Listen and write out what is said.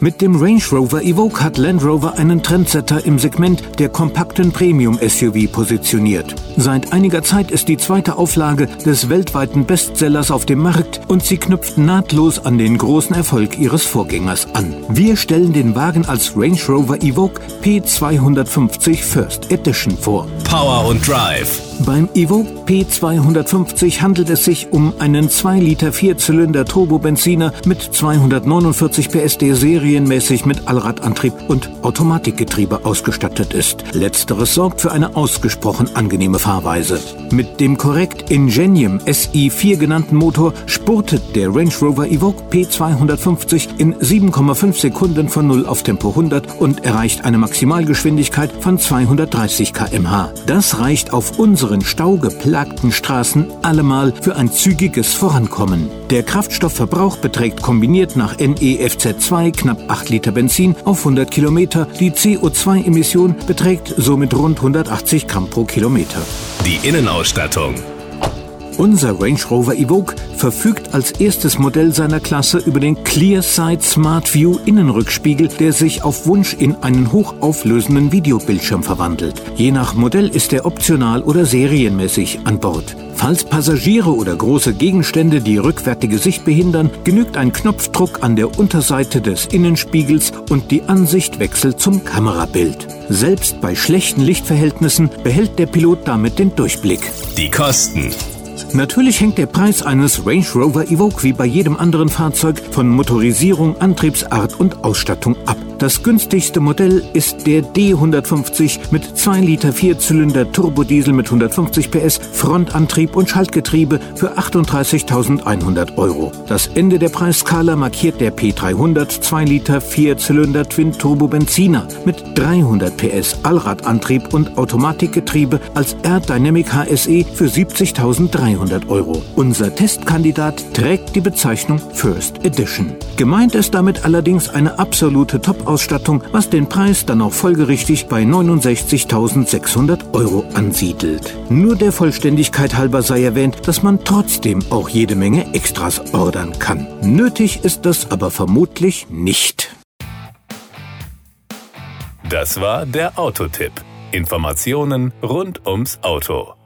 Mit dem Range Rover Evoque hat Land Rover einen Trendsetter im Segment der kompakten Premium-SUV positioniert. Seit einiger Zeit ist die zweite Auflage des weltweiten Bestsellers auf dem Markt und sie knüpft nahtlos an den großen Erfolg ihres Vorgängers an. Wir stellen den Wagen als Range Rover Evoque P250 First Edition vor. Power und Drive. Beim Evoque P250 handelt es sich um einen 2 Liter Vierzylinder Turbobenziner mit 249 PS, der serienmäßig mit Allradantrieb und Automatikgetriebe ausgestattet ist. Letzteres sorgt für eine ausgesprochen angenehme Fahrweise. Mit dem korrekt Ingenium SI4 genannten Motor spurtet der Range Rover Evoque P250 in 7,5 Sekunden von 0 auf Tempo 100 und erreicht eine Maximalgeschwindigkeit von 230 km/h. Das reicht auf unseren staugeplagten Straßen allemal für ein zügiges Vorankommen. Der Kraftstoffverbrauch beträgt kombiniert nach NEFZ2 knapp 8 Liter Benzin auf 100 Kilometer. Die CO2-Emission beträgt somit rund 180 Gramm pro Kilometer. Die Innenausstattung. Unser Range Rover Evoque verfügt als erstes Modell seiner Klasse über den Clearside Smart View Innenrückspiegel, der sich auf Wunsch in einen hochauflösenden Videobildschirm verwandelt. Je nach Modell ist er optional oder serienmäßig an Bord. Falls Passagiere oder große Gegenstände die rückwärtige Sicht behindern, genügt ein Knopfdruck an der Unterseite des Innenspiegels und die Ansicht wechselt zum Kamerabild. Selbst bei schlechten Lichtverhältnissen behält der Pilot damit den Durchblick. Die Kosten. Natürlich hängt der Preis eines Range Rover Evoque wie bei jedem anderen Fahrzeug von Motorisierung, Antriebsart und Ausstattung ab. Das günstigste Modell ist der D150 mit 2 Liter Vierzylinder Turbodiesel mit 150 PS, Frontantrieb und Schaltgetriebe für 38.100 Euro. Das Ende der Preisskala markiert der P300 2 Liter Vierzylinder Twin Turbo Benziner mit 300 PS, Allradantrieb und Automatikgetriebe als Air Dynamic HSE für 70.300 Euro. Unser Testkandidat trägt die Bezeichnung First Edition. Gemeint ist damit allerdings eine absolute Top Ausstattung, was den Preis dann auch folgerichtig bei 69.600 Euro ansiedelt. Nur der Vollständigkeit halber sei erwähnt, dass man trotzdem auch jede Menge Extras ordern kann. Nötig ist das aber vermutlich nicht. Das war der Autotipp. Informationen rund ums Auto.